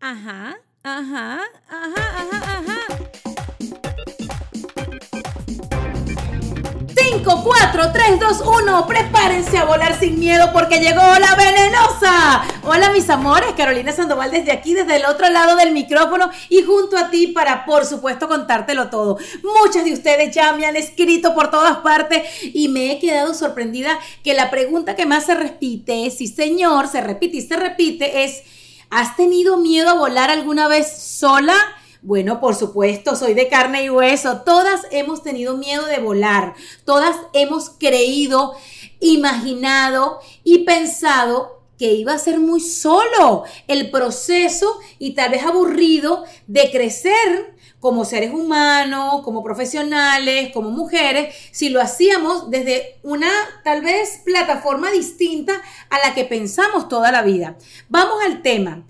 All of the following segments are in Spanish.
Ajá, ajá, ajá, ajá, ajá. 5, 4, 3, 2, 1. Prepárense a volar sin miedo porque llegó la venenosa. Hola mis amores, Carolina Sandoval desde aquí, desde el otro lado del micrófono y junto a ti para por supuesto contártelo todo. Muchas de ustedes ya me han escrito por todas partes y me he quedado sorprendida que la pregunta que más se repite, sí señor, se repite y se repite es... ¿Has tenido miedo a volar alguna vez sola? Bueno, por supuesto, soy de carne y hueso. Todas hemos tenido miedo de volar. Todas hemos creído, imaginado y pensado que iba a ser muy solo el proceso y tal vez aburrido de crecer como seres humanos, como profesionales, como mujeres, si lo hacíamos desde una tal vez plataforma distinta a la que pensamos toda la vida. Vamos al tema.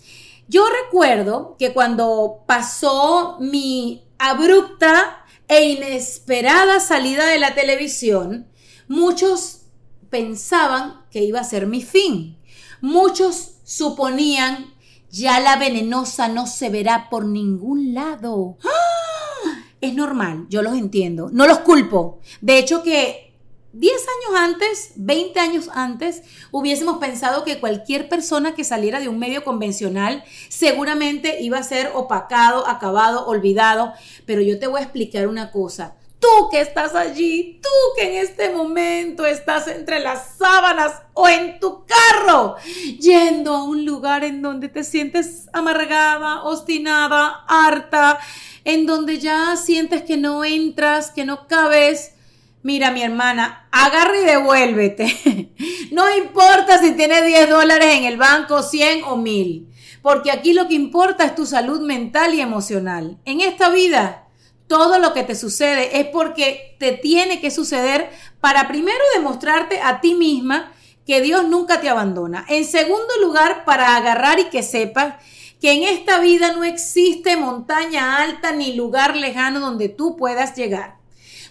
Yo recuerdo que cuando pasó mi abrupta e inesperada salida de la televisión, muchos pensaban que iba a ser mi fin. Muchos suponían ya la venenosa no se verá por ningún lado. ¡Ah! Es normal, yo los entiendo, no los culpo. De hecho que 10 años antes, 20 años antes, hubiésemos pensado que cualquier persona que saliera de un medio convencional seguramente iba a ser opacado, acabado, olvidado. Pero yo te voy a explicar una cosa. Tú que estás allí, tú que en este momento estás entre las sábanas o en tu carro, yendo a un lugar en donde te sientes amargada, obstinada, harta, en donde ya sientes que no entras, que no cabes. Mira, mi hermana, agarra y devuélvete. No importa si tienes 10 dólares en el banco, 100 o 1000, porque aquí lo que importa es tu salud mental y emocional. En esta vida todo lo que te sucede es porque te tiene que suceder para primero demostrarte a ti misma que Dios nunca te abandona. En segundo lugar, para agarrar y que sepas que en esta vida no existe montaña alta ni lugar lejano donde tú puedas llegar.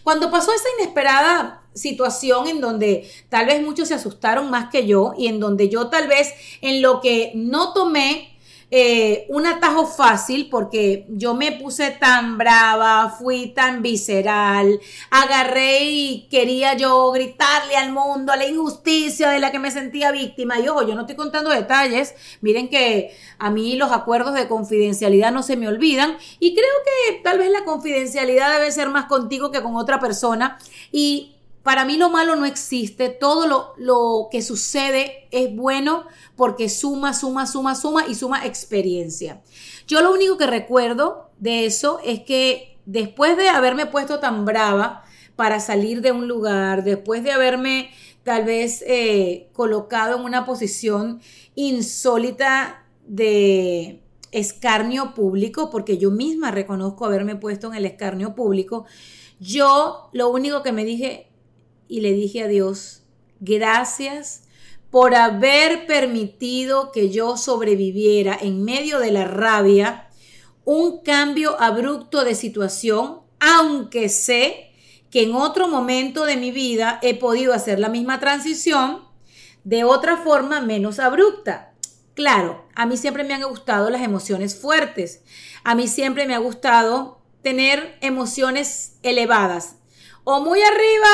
Cuando pasó esa inesperada situación en donde tal vez muchos se asustaron más que yo y en donde yo tal vez en lo que no tomé eh, un atajo fácil porque yo me puse tan brava, fui tan visceral, agarré y quería yo gritarle al mundo a la injusticia de la que me sentía víctima. Y ojo, yo no estoy contando detalles, miren que a mí los acuerdos de confidencialidad no se me olvidan y creo que tal vez la confidencialidad debe ser más contigo que con otra persona y para mí lo malo no existe, todo lo, lo, que sucede es bueno porque suma, suma, suma, suma y suma experiencia. Yo lo único que recuerdo de eso es que después de haberme puesto tan brava para salir de un lugar, después de haberme tal vez eh, colocado en una posición insólita de escarnio público, porque yo misma reconozco haberme puesto en el escarnio público, yo lo único que me dije, y le dije a Dios, gracias por haber permitido que yo sobreviviera en medio de la rabia un cambio abrupto de situación, aunque sé que en otro momento de mi vida he podido hacer la misma transición de otra forma menos abrupta. Claro, a mí siempre me han gustado las emociones fuertes. A mí siempre me ha gustado tener emociones elevadas. O muy arriba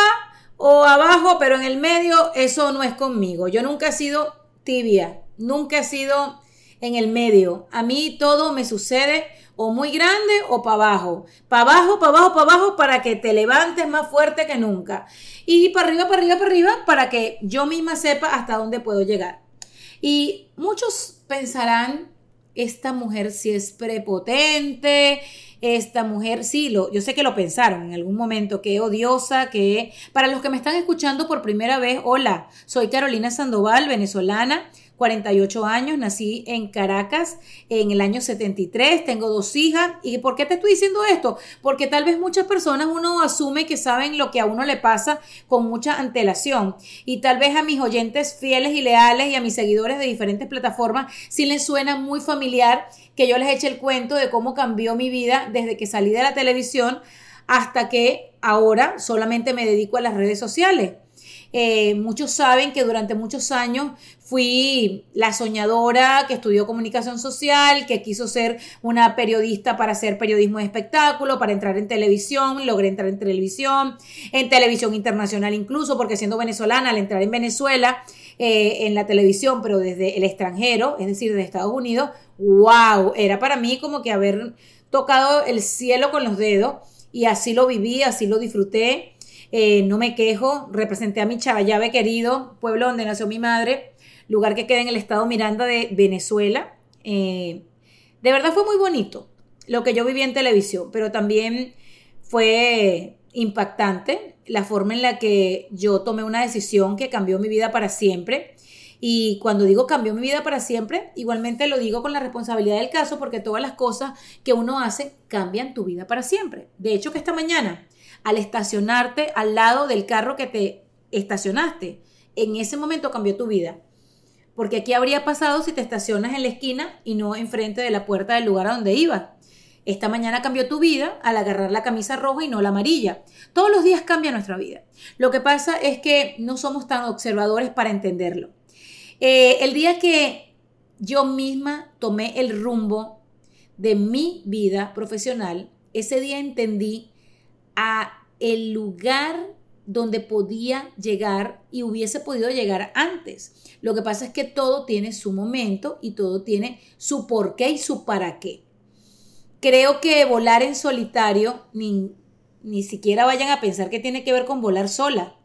o abajo, pero en el medio eso no es conmigo. Yo nunca he sido tibia, nunca he sido en el medio. A mí todo me sucede o muy grande o para abajo. Para abajo, para abajo, para abajo, para que te levantes más fuerte que nunca. Y para arriba, para arriba, para arriba, para que yo misma sepa hasta dónde puedo llegar. Y muchos pensarán, esta mujer si es prepotente, esta mujer, sí, lo, yo sé que lo pensaron en algún momento, que odiosa, que para los que me están escuchando por primera vez, hola, soy Carolina Sandoval, venezolana, 48 años, nací en Caracas en el año 73, tengo dos hijas. ¿Y por qué te estoy diciendo esto? Porque tal vez muchas personas uno asume que saben lo que a uno le pasa con mucha antelación. Y tal vez a mis oyentes fieles y leales y a mis seguidores de diferentes plataformas sí les suena muy familiar que yo les eche el cuento de cómo cambió mi vida desde que salí de la televisión hasta que ahora solamente me dedico a las redes sociales. Eh, muchos saben que durante muchos años fui la soñadora que estudió comunicación social, que quiso ser una periodista para hacer periodismo de espectáculo, para entrar en televisión, logré entrar en televisión, en televisión internacional incluso, porque siendo venezolana, al entrar en Venezuela, eh, en la televisión, pero desde el extranjero, es decir, de Estados Unidos, wow, era para mí como que haber tocado el cielo con los dedos y así lo viví, así lo disfruté. Eh, no me quejo, representé a mi Chavallave querido, pueblo donde nació mi madre, lugar que queda en el estado Miranda de Venezuela. Eh, de verdad fue muy bonito lo que yo viví en televisión, pero también fue impactante la forma en la que yo tomé una decisión que cambió mi vida para siempre. Y cuando digo cambió mi vida para siempre, igualmente lo digo con la responsabilidad del caso porque todas las cosas que uno hace cambian tu vida para siempre. De hecho, que esta mañana al estacionarte al lado del carro que te estacionaste. En ese momento cambió tu vida. Porque aquí habría pasado si te estacionas en la esquina y no enfrente de la puerta del lugar a donde ibas. Esta mañana cambió tu vida al agarrar la camisa roja y no la amarilla. Todos los días cambia nuestra vida. Lo que pasa es que no somos tan observadores para entenderlo. Eh, el día que yo misma tomé el rumbo de mi vida profesional, ese día entendí a el lugar donde podía llegar y hubiese podido llegar antes. Lo que pasa es que todo tiene su momento y todo tiene su por qué y su para qué. Creo que volar en solitario, ni, ni siquiera vayan a pensar que tiene que ver con volar sola.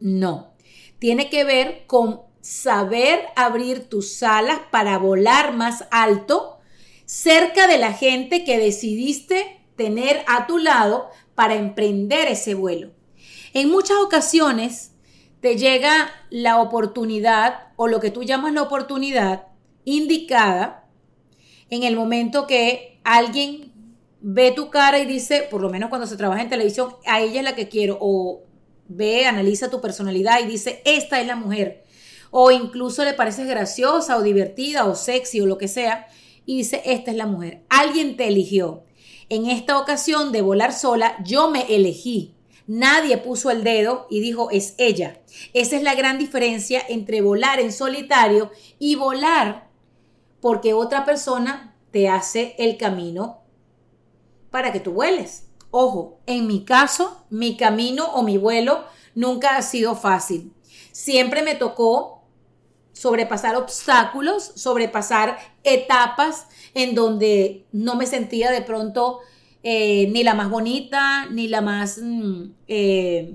No, tiene que ver con saber abrir tus alas para volar más alto cerca de la gente que decidiste tener a tu lado para emprender ese vuelo. En muchas ocasiones te llega la oportunidad o lo que tú llamas la oportunidad indicada en el momento que alguien ve tu cara y dice, por lo menos cuando se trabaja en televisión, a ella es la que quiero, o ve, analiza tu personalidad y dice, esta es la mujer, o incluso le pareces graciosa o divertida o sexy o lo que sea, y dice, esta es la mujer. Alguien te eligió. En esta ocasión de volar sola, yo me elegí. Nadie puso el dedo y dijo, es ella. Esa es la gran diferencia entre volar en solitario y volar porque otra persona te hace el camino para que tú vueles. Ojo, en mi caso, mi camino o mi vuelo nunca ha sido fácil. Siempre me tocó sobrepasar obstáculos, sobrepasar etapas en donde no me sentía de pronto eh, ni la más bonita, ni la más mm, eh,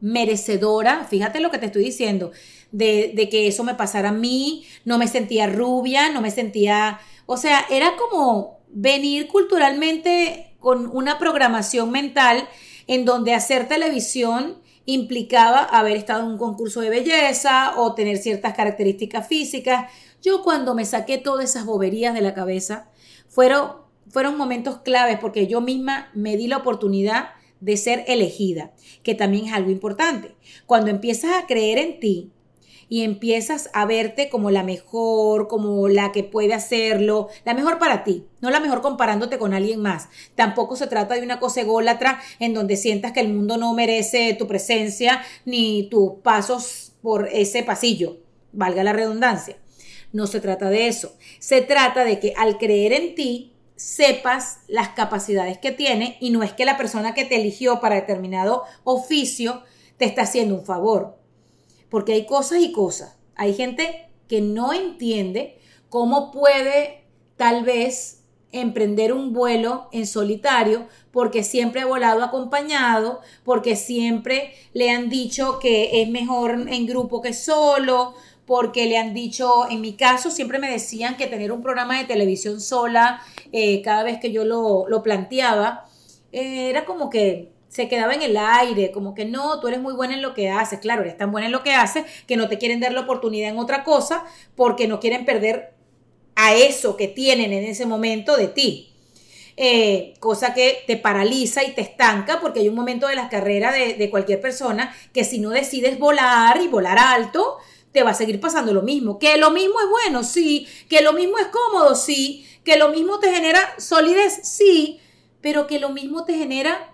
merecedora. Fíjate lo que te estoy diciendo, de, de que eso me pasara a mí, no me sentía rubia, no me sentía, o sea, era como venir culturalmente con una programación mental en donde hacer televisión implicaba haber estado en un concurso de belleza o tener ciertas características físicas. Yo cuando me saqué todas esas boberías de la cabeza, fueron, fueron momentos claves porque yo misma me di la oportunidad de ser elegida, que también es algo importante. Cuando empiezas a creer en ti, y empiezas a verte como la mejor, como la que puede hacerlo, la mejor para ti, no la mejor comparándote con alguien más. Tampoco se trata de una cosa ególatra en donde sientas que el mundo no merece tu presencia ni tus pasos por ese pasillo, valga la redundancia. No se trata de eso. Se trata de que al creer en ti, sepas las capacidades que tiene y no es que la persona que te eligió para determinado oficio te está haciendo un favor. Porque hay cosas y cosas. Hay gente que no entiende cómo puede tal vez emprender un vuelo en solitario porque siempre ha volado acompañado, porque siempre le han dicho que es mejor en grupo que solo, porque le han dicho, en mi caso siempre me decían que tener un programa de televisión sola, eh, cada vez que yo lo, lo planteaba, eh, era como que se quedaba en el aire, como que no, tú eres muy buena en lo que haces, claro, eres tan buena en lo que haces que no te quieren dar la oportunidad en otra cosa porque no quieren perder a eso que tienen en ese momento de ti. Eh, cosa que te paraliza y te estanca porque hay un momento de la carrera de, de cualquier persona que si no decides volar y volar alto, te va a seguir pasando lo mismo. Que lo mismo es bueno, sí. Que lo mismo es cómodo, sí. Que lo mismo te genera solidez, sí. Pero que lo mismo te genera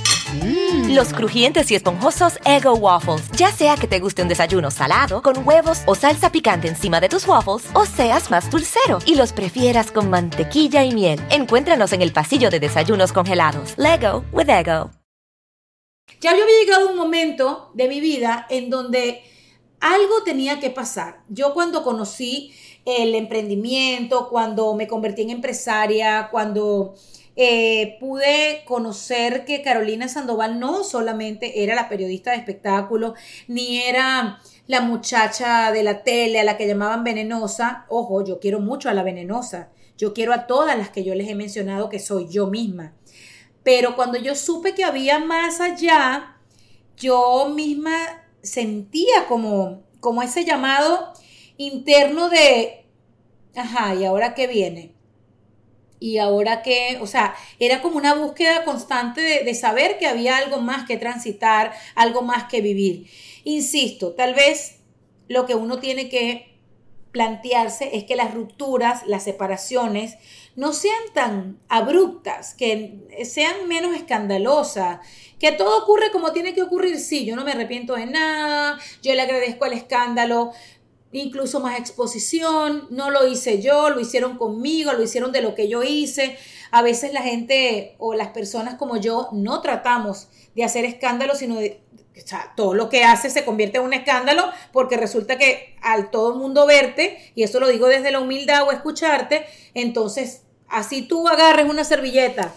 Los crujientes y esponjosos Ego Waffles. Ya sea que te guste un desayuno salado, con huevos o salsa picante encima de tus waffles, o seas más dulcero y los prefieras con mantequilla y miel. Encuéntranos en el pasillo de desayunos congelados. Lego with Ego. Ya yo había llegado un momento de mi vida en donde algo tenía que pasar. Yo cuando conocí el emprendimiento, cuando me convertí en empresaria, cuando eh, pude conocer que Carolina Sandoval no solamente era la periodista de espectáculo, ni era la muchacha de la tele a la que llamaban venenosa. Ojo, yo quiero mucho a la venenosa. Yo quiero a todas las que yo les he mencionado que soy yo misma. Pero cuando yo supe que había más allá, yo misma sentía como, como ese llamado interno de, ajá, ¿y ahora qué viene? Y ahora que, o sea, era como una búsqueda constante de, saber que había algo más que transitar, algo más que vivir. Insisto, tal vez lo que uno tiene que plantearse es que las rupturas, las separaciones, no sean tan abruptas, que sean menos escandalosas, que todo ocurre como tiene que ocurrir. Sí, yo no me arrepiento de nada, yo le agradezco al escándalo, incluso más exposición, no lo hice yo, lo hicieron conmigo, lo hicieron de lo que yo hice. A veces la gente o las personas como yo no tratamos de hacer escándalo, sino de, todo lo que hace se convierte en un escándalo porque resulta que al todo el mundo verte, y eso lo digo desde la humildad o escucharte, entonces así tú agarres una servilleta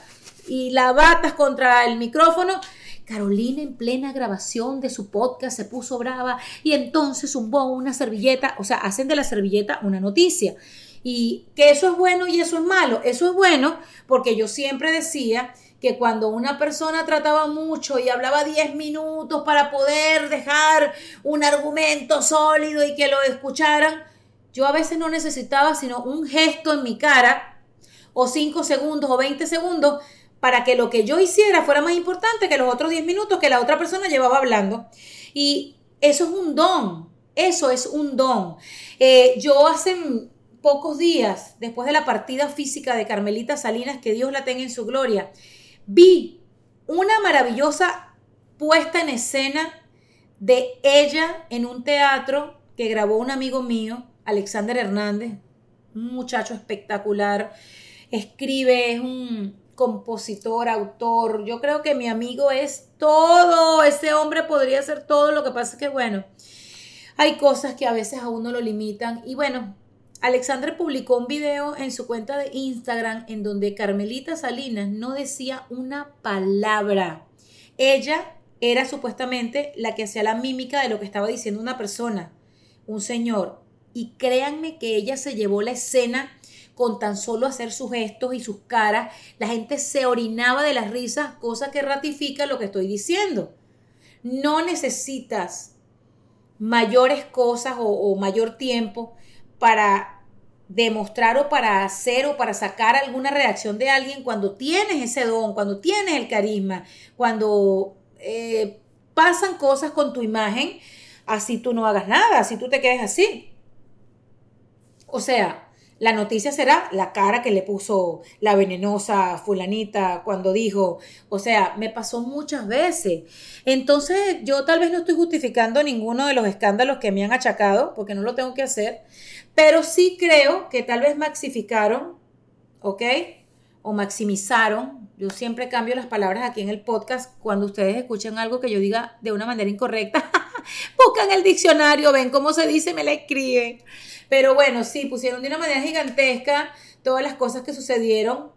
y la batas contra el micrófono, Carolina en plena grabación de su podcast se puso brava y entonces zumbó una servilleta, o sea, hacen de la servilleta una noticia. Y que eso es bueno y eso es malo. Eso es bueno porque yo siempre decía que cuando una persona trataba mucho y hablaba 10 minutos para poder dejar un argumento sólido y que lo escucharan, yo a veces no necesitaba sino un gesto en mi cara o 5 segundos o 20 segundos para que lo que yo hiciera fuera más importante que los otros 10 minutos que la otra persona llevaba hablando. Y eso es un don, eso es un don. Eh, yo hace pocos días, después de la partida física de Carmelita Salinas, que Dios la tenga en su gloria, vi una maravillosa puesta en escena de ella en un teatro que grabó un amigo mío, Alexander Hernández, un muchacho espectacular, escribe, es un, compositor, autor. Yo creo que mi amigo es todo. Ese hombre podría ser todo. Lo que pasa es que, bueno, hay cosas que a veces a uno lo limitan. Y bueno, Alexander publicó un video en su cuenta de Instagram en donde Carmelita Salinas no decía una palabra. Ella era supuestamente la que hacía la mímica de lo que estaba diciendo una persona, un señor. Y créanme que ella se llevó la escena con tan solo hacer sus gestos y sus caras, la gente se orinaba de las risas, cosa que ratifica lo que estoy diciendo. No necesitas mayores cosas o, mayor tiempo para demostrar o para hacer o para sacar alguna reacción de alguien cuando tienes ese don, cuando tienes el carisma, cuando eh, pasan cosas con tu imagen, así tú no hagas nada, así tú te quedes así. O sea, la noticia será la cara que le puso la venenosa fulanita cuando dijo, o sea, me pasó muchas veces. Entonces, yo tal vez no estoy justificando ninguno de los escándalos que me han achacado, porque no lo tengo que hacer, pero sí creo que tal vez maxificaron, ¿ok? O maximizaron. Yo siempre cambio las palabras aquí en el podcast cuando ustedes escuchan algo que yo diga de una manera incorrecta. Buscan el diccionario, ven cómo se dice, me la escriben. Pero bueno, sí, pusieron de una manera gigantesca todas las cosas que sucedieron,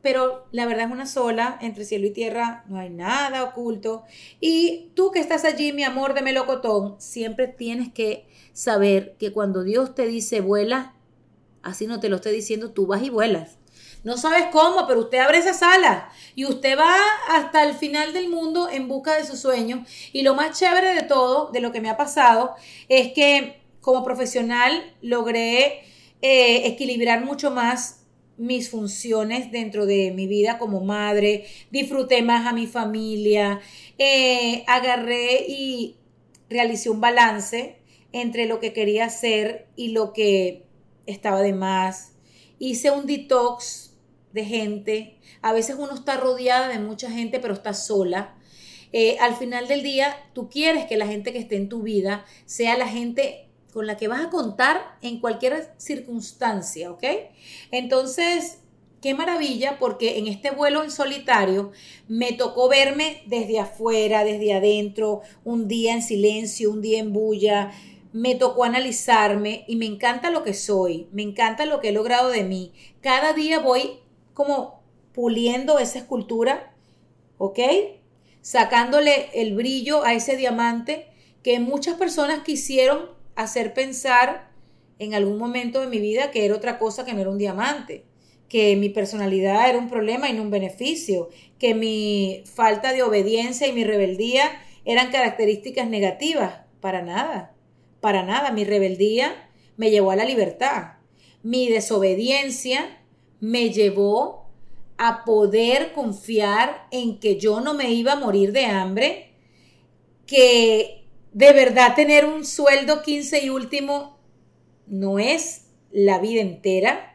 pero la verdad es una sola, entre cielo y tierra no hay nada oculto. Y tú que estás allí, mi amor de melocotón, siempre tienes que saber que cuando Dios te dice vuela, así no te lo estoy diciendo, tú vas y vuelas. No sabes cómo, pero usted abre esa sala y usted va hasta el final del mundo en busca de sus sueños. Y lo más chévere de todo, de lo que me ha pasado, es que como profesional logré eh, equilibrar mucho más mis funciones dentro de mi vida como madre, disfruté más a mi familia, eh, agarré y realicé un balance entre lo que quería hacer y lo que estaba de más. Hice un detox de gente. A veces uno está rodeada de mucha gente, pero está sola. Eh, al final del día, tú quieres que la gente que esté en tu vida sea la gente con la que vas a contar en cualquier circunstancia, ¿ok? Entonces, qué maravilla porque en este vuelo en solitario me tocó verme desde afuera, desde adentro, un día en silencio, un día en bulla. Me tocó analizarme y me encanta lo que soy, me encanta lo que he logrado de mí. Cada día voy como puliendo esa escultura, ¿ok? Sacándole el brillo a ese diamante que muchas personas quisieron hacer pensar en algún momento de mi vida que era otra cosa que no era un diamante, que mi personalidad era un problema y no un beneficio, que mi falta de obediencia y mi rebeldía eran características negativas. Para nada, para nada. Mi rebeldía me llevó a la libertad. Mi desobediencia me llevó a poder confiar en que yo no me iba a morir de hambre, que de verdad tener un sueldo 15 y último no es la vida entera,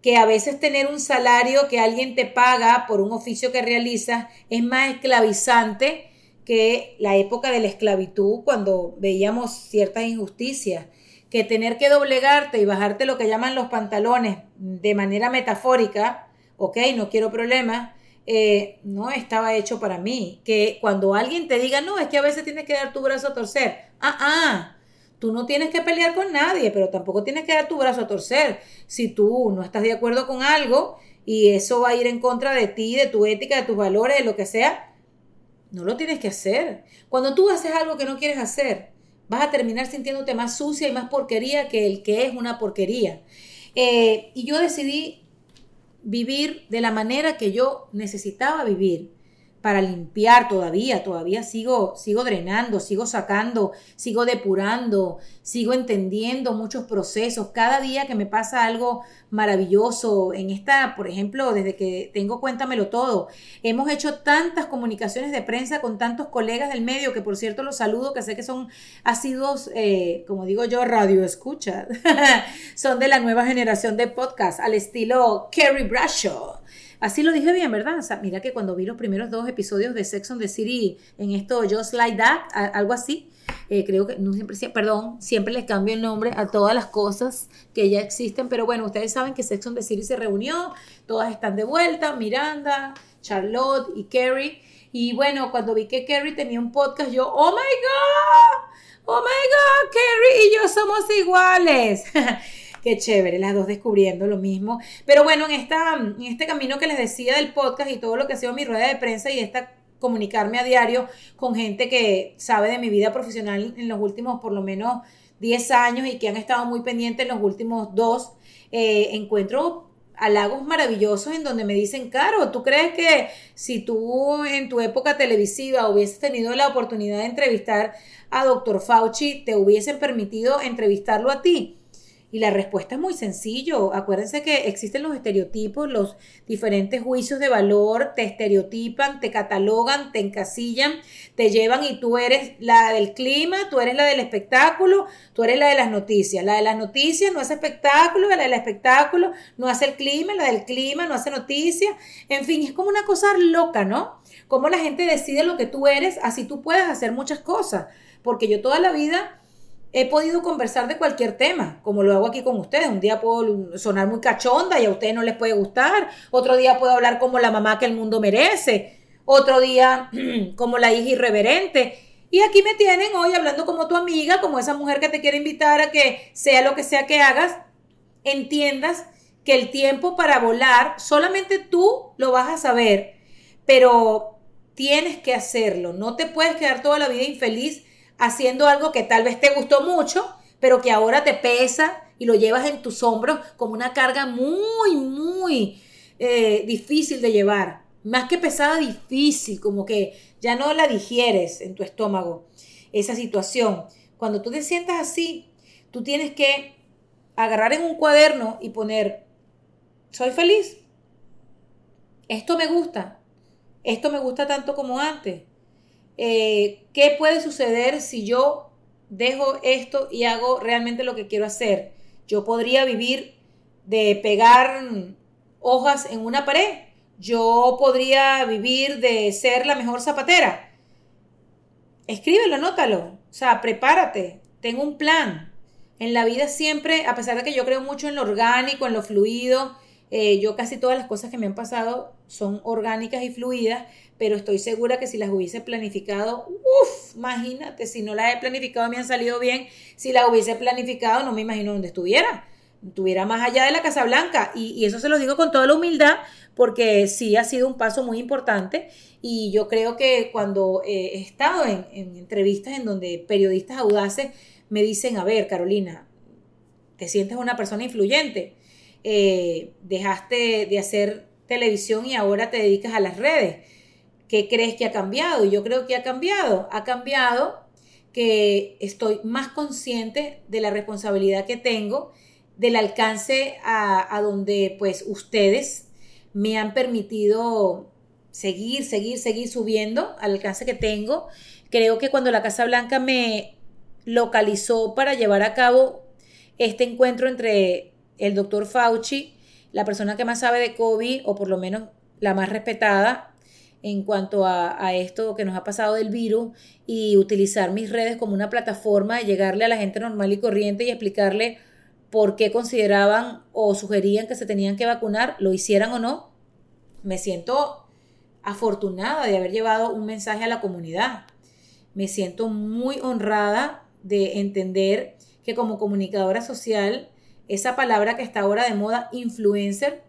que a veces tener un salario que alguien te paga por un oficio que realizas es más esclavizante que la época de la esclavitud cuando veíamos ciertas injusticias, que tener que doblegarte y bajarte lo que llaman los pantalones de manera metafórica, ok, no quiero problemas, eh, no estaba hecho para mí. Que cuando alguien te diga, no, es que a veces tienes que dar tu brazo a torcer. Ah, ah, tú no tienes que pelear con nadie, pero tampoco tienes que dar tu brazo a torcer. Si tú no estás de acuerdo con algo y eso va a ir en contra de ti, de tu ética, de tus valores, de lo que sea, no lo tienes que hacer. Cuando tú haces algo que no quieres hacer, vas a terminar sintiéndote más sucia y más porquería que el que es una porquería. Eh, y yo decidí vivir de la manera que yo necesitaba vivir para limpiar todavía, todavía sigo, sigo drenando, sigo sacando, sigo depurando, sigo entendiendo muchos procesos. Cada día que me pasa algo maravilloso en esta, por ejemplo, desde que tengo Cuéntamelo Todo, hemos hecho tantas comunicaciones de prensa con tantos colegas del medio, que por cierto los saludo, que sé que son asiduos, eh, como digo yo, radio escucha, son de la nueva generación de podcast, al estilo Kerry Bradshaw Así lo dije bien, ¿verdad? Mira que cuando vi los primeros dos episodios de Sex on the City en esto Just Like That, algo así, eh, creo que, no siempre, perdón, siempre les cambio el nombre a todas las cosas que ya existen, pero bueno, ustedes saben que Sex on the City se reunió, todas están de vuelta, Miranda, Charlotte y Carrie. Y bueno, cuando vi que Carrie tenía un podcast, yo, oh my God, oh my God, Carrie y yo somos iguales. Qué chévere, las dos descubriendo lo mismo. Pero bueno, en, esta, en este camino que les decía del podcast y todo lo que ha sido mi rueda de prensa y esta comunicarme a diario con gente que sabe de mi vida profesional en los últimos por lo menos 10 años y que han estado muy pendientes en los últimos dos, eh, encuentro halagos maravillosos en donde me dicen, Caro, ¿tú crees que si tú en tu época televisiva hubieses tenido la oportunidad de entrevistar a doctor Fauci, te hubiesen permitido entrevistarlo a ti? Y la respuesta es muy sencillo. Acuérdense que existen los estereotipos, los diferentes juicios de valor, te estereotipan, te catalogan, te encasillan, te llevan y tú eres la del clima, tú eres la del espectáculo, tú eres la de las noticias. La de las noticias no hace espectáculo, la del espectáculo no hace el clima, la del clima no hace noticias. En fin, es como una cosa loca, ¿no? Como la gente decide lo que tú eres, así tú puedes hacer muchas cosas. Porque yo toda la vida he podido conversar de cualquier tema, como lo hago aquí con ustedes. Un día puedo sonar muy cachonda y a ustedes no les puede gustar. Otro día puedo hablar como la mamá que el mundo merece. Otro día como la hija irreverente. Y aquí me tienen hoy hablando como tu amiga, como esa mujer que te quiere invitar a que sea lo que sea que hagas, entiendas que el tiempo para volar solamente tú lo vas a saber, pero tienes que hacerlo. No te puedes quedar toda la vida infeliz haciendo algo que tal vez te gustó mucho, pero que ahora te pesa y lo llevas en tus hombros como una carga muy, muy eh, difícil de llevar. Más que pesada, difícil, como que ya no la digieres en tu estómago, esa situación. Cuando tú te sientas así, tú tienes que agarrar en un cuaderno y poner, soy feliz, esto me gusta, esto me gusta tanto como antes, eh, ¿qué puede suceder si yo dejo esto y hago realmente lo que quiero hacer? Yo podría vivir de pegar hojas en una pared. Yo podría vivir de ser la mejor zapatera. Escríbelo, anótalo. O sea, prepárate. Tengo un plan. En la vida siempre, a pesar de que yo creo mucho en lo orgánico, en lo fluido, eh, yo casi todas las cosas que me han pasado son orgánicas y fluidas, pero estoy segura que si las hubiese planificado, uff, imagínate, si no las he planificado me han salido bien, si las hubiese planificado no me imagino dónde estuviera, estuviera más allá de la Casa Blanca. Y, eso se lo digo con toda la humildad porque sí ha sido un paso muy importante. Y yo creo que cuando he estado en, entrevistas en donde periodistas audaces me dicen, a ver, Carolina, te sientes una persona influyente, eh, dejaste de hacer televisión y ahora te dedicas a las redes ¿Qué crees que ha cambiado? Y yo creo que ha cambiado. Ha cambiado que estoy más consciente de la responsabilidad que tengo, del alcance a, donde pues ustedes me han permitido seguir, seguir, seguir subiendo al alcance que tengo. Creo que cuando la Casa Blanca me localizó para llevar a cabo este encuentro entre el doctor Fauci, la persona que más sabe de COVID, o por lo menos la más respetada, en cuanto a, esto que nos ha pasado del virus y utilizar mis redes como una plataforma de llegarle a la gente normal y corriente y explicarle por qué consideraban o sugerían que se tenían que vacunar, lo hicieran o no. Me siento afortunada de haber llevado un mensaje a la comunidad. Me siento muy honrada de entender que como comunicadora social, esa palabra que está ahora de moda, influencer,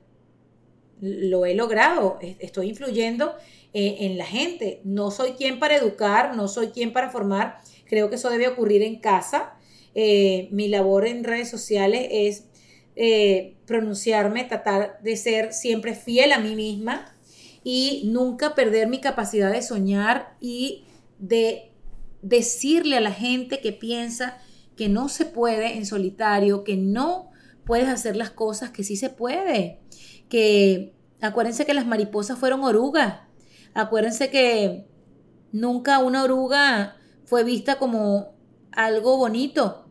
lo he logrado. Estoy influyendo eh, en la gente. No soy quien para educar, no soy quien para formar. Creo que eso debe ocurrir en casa. Eh, mi labor en redes sociales es eh, pronunciarme, tratar de ser siempre fiel a mí misma y nunca perder mi capacidad de soñar y de decirle a la gente que piensa que no se puede en solitario, que no puedes hacer las cosas, que sí se puede, que acuérdense que las mariposas fueron orugas Acuérdense que nunca una oruga fue vista como algo bonito.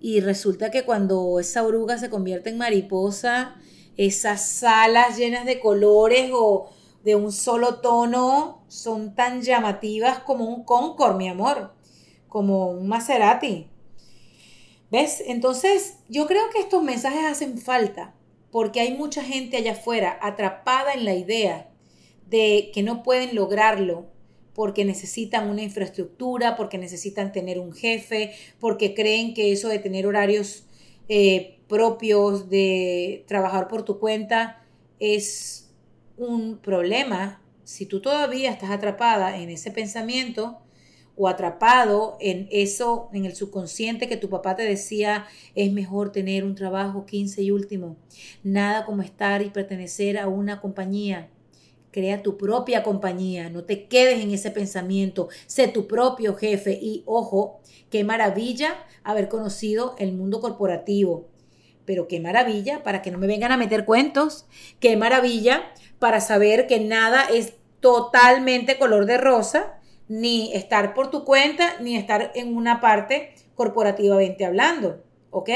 Y resulta que cuando esa oruga se convierte en mariposa, esas alas llenas de colores o de un solo tono son tan llamativas como un Concord, mi amor, como un Maserati. ¿Ves? Entonces, yo creo que estos mensajes hacen falta porque hay mucha gente allá afuera atrapada en la idea de que no pueden lograrlo porque necesitan una infraestructura, porque necesitan tener un jefe, porque creen que eso de tener horarios eh, propios, de trabajar por tu cuenta, es un problema. Si tú todavía estás atrapada en ese pensamiento o atrapado en eso, en el subconsciente que tu papá te decía, es mejor tener un trabajo 15 y último, nada como estar y pertenecer a una compañía Crea tu propia compañía, no te quedes en ese pensamiento, sé tu propio jefe y ojo, qué maravilla haber conocido el mundo corporativo. pero qué maravilla para que no me vengan a meter cuentos, qué maravilla para saber que nada es totalmente color de rosa, ni estar por tu cuenta, ni estar en una parte corporativamente hablando, ¿ok?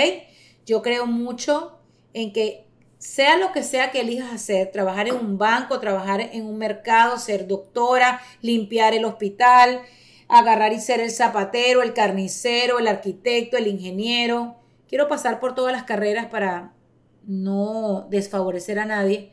Yo creo mucho en que sea lo que sea que elijas hacer, trabajar en un banco, trabajar en un mercado, ser doctora, limpiar el hospital, agarrar y ser el zapatero, el carnicero, el arquitecto, el ingeniero, quiero pasar por todas las carreras para no desfavorecer a nadie,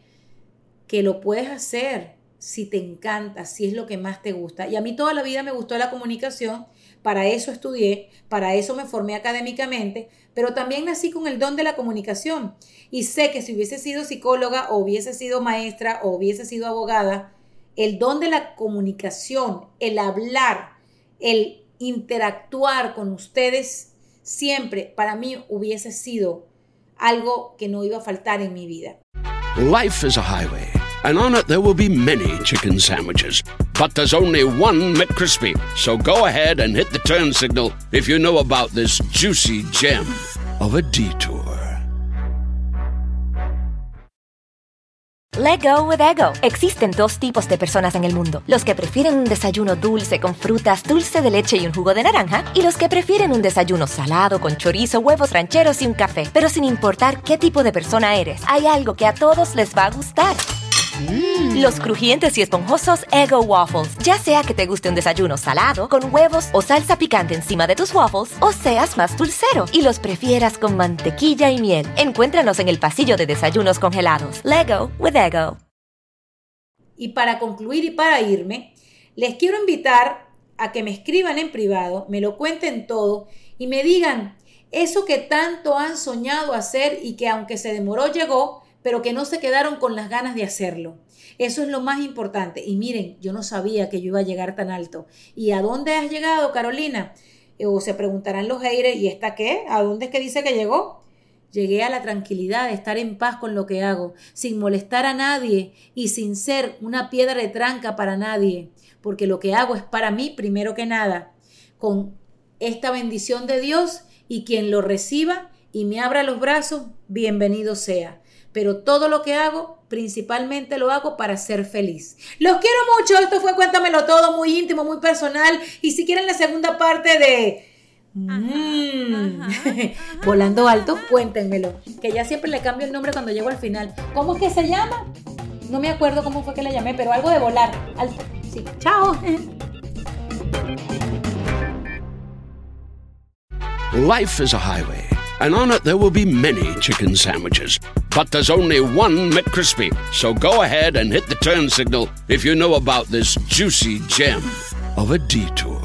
que lo puedes hacer si te encanta, si es lo que más te gusta. Y a mí toda la vida me gustó la comunicación, para eso estudié, para eso me formé académicamente, pero también nací con el don de la comunicación. Y sé que si hubiese sido psicóloga o hubiese sido maestra o hubiese sido abogada, el don de la comunicación, el hablar, el interactuar con ustedes siempre para mí hubiese sido algo que no iba a faltar en mi vida. Life is a highway, and on it there will be many chicken sandwiches. But there's only one McCrispy. So go ahead and hit the turn signal if you know about this juicy gem of a detour. Let go with ego. Existen dos tipos de personas en el mundo: los que prefieren un desayuno dulce con frutas, dulce de leche y un jugo de naranja, y los que prefieren un desayuno salado con chorizo, huevos rancheros y un café. Pero sin importar qué tipo de persona eres, hay algo que a todos les va a gustar. Mm. Los crujientes y esponjosos Ego Waffles. Ya sea que te guste un desayuno salado, con huevos o salsa picante encima de tus waffles, o seas más dulcero y los prefieras con mantequilla y miel. Encuéntranos en el pasillo de desayunos congelados. Lego with Ego. Y para concluir y para irme, les quiero invitar a que me escriban en privado, me lo cuenten todo y me digan eso que tanto han soñado hacer y que aunque se demoró llegó, pero que no se quedaron con las ganas de hacerlo. Eso es lo más importante. Y miren, yo no sabía que yo iba a llegar tan alto. ¿Y a dónde has llegado, Carolina? Eh, o se preguntarán los aires, ¿y esta qué? ¿A dónde es que dice que llegó? Llegué a la tranquilidad de estar en paz con lo que hago, sin molestar a nadie y sin ser una piedra de tranca para nadie, porque lo que hago es para mí primero que nada. Con esta bendición de Dios y quien lo reciba y me abra los brazos, bienvenido sea pero todo lo que hago, principalmente lo hago para ser feliz. Los quiero mucho, esto fue Cuéntamelo Todo, muy íntimo, muy personal, y si quieren la segunda parte de... Mm, volando alto, cuéntenmelo, que ya siempre le cambio el nombre cuando llego al final. ¿Cómo es que se llama? No me acuerdo cómo fue que le llamé, pero algo de volar. Alto. Sí, chao. Life is a highway. and on it there will be many chicken sandwiches. But there's only one McCrispy. So go ahead and hit the turn signal if you know about this juicy gem of a detour.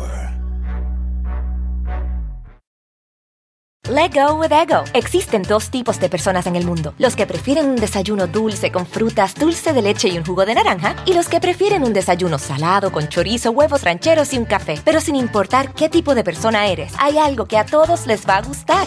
Let go with ego. Existen dos tipos de personas en el mundo: los que prefieren un desayuno dulce con frutas, dulce de leche y un jugo de naranja, y los que prefieren un desayuno salado con chorizo, huevos rancheros y un café. Pero sin importar qué tipo de persona eres, hay algo que a todos les va a gustar.